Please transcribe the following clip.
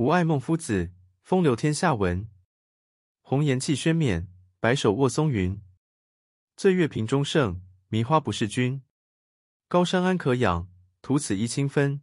吾爱孟夫子风流天下闻。红颜弃轩冕白首卧松云。醉月频中圣迷花不是君。高山安可仰徒此一清芬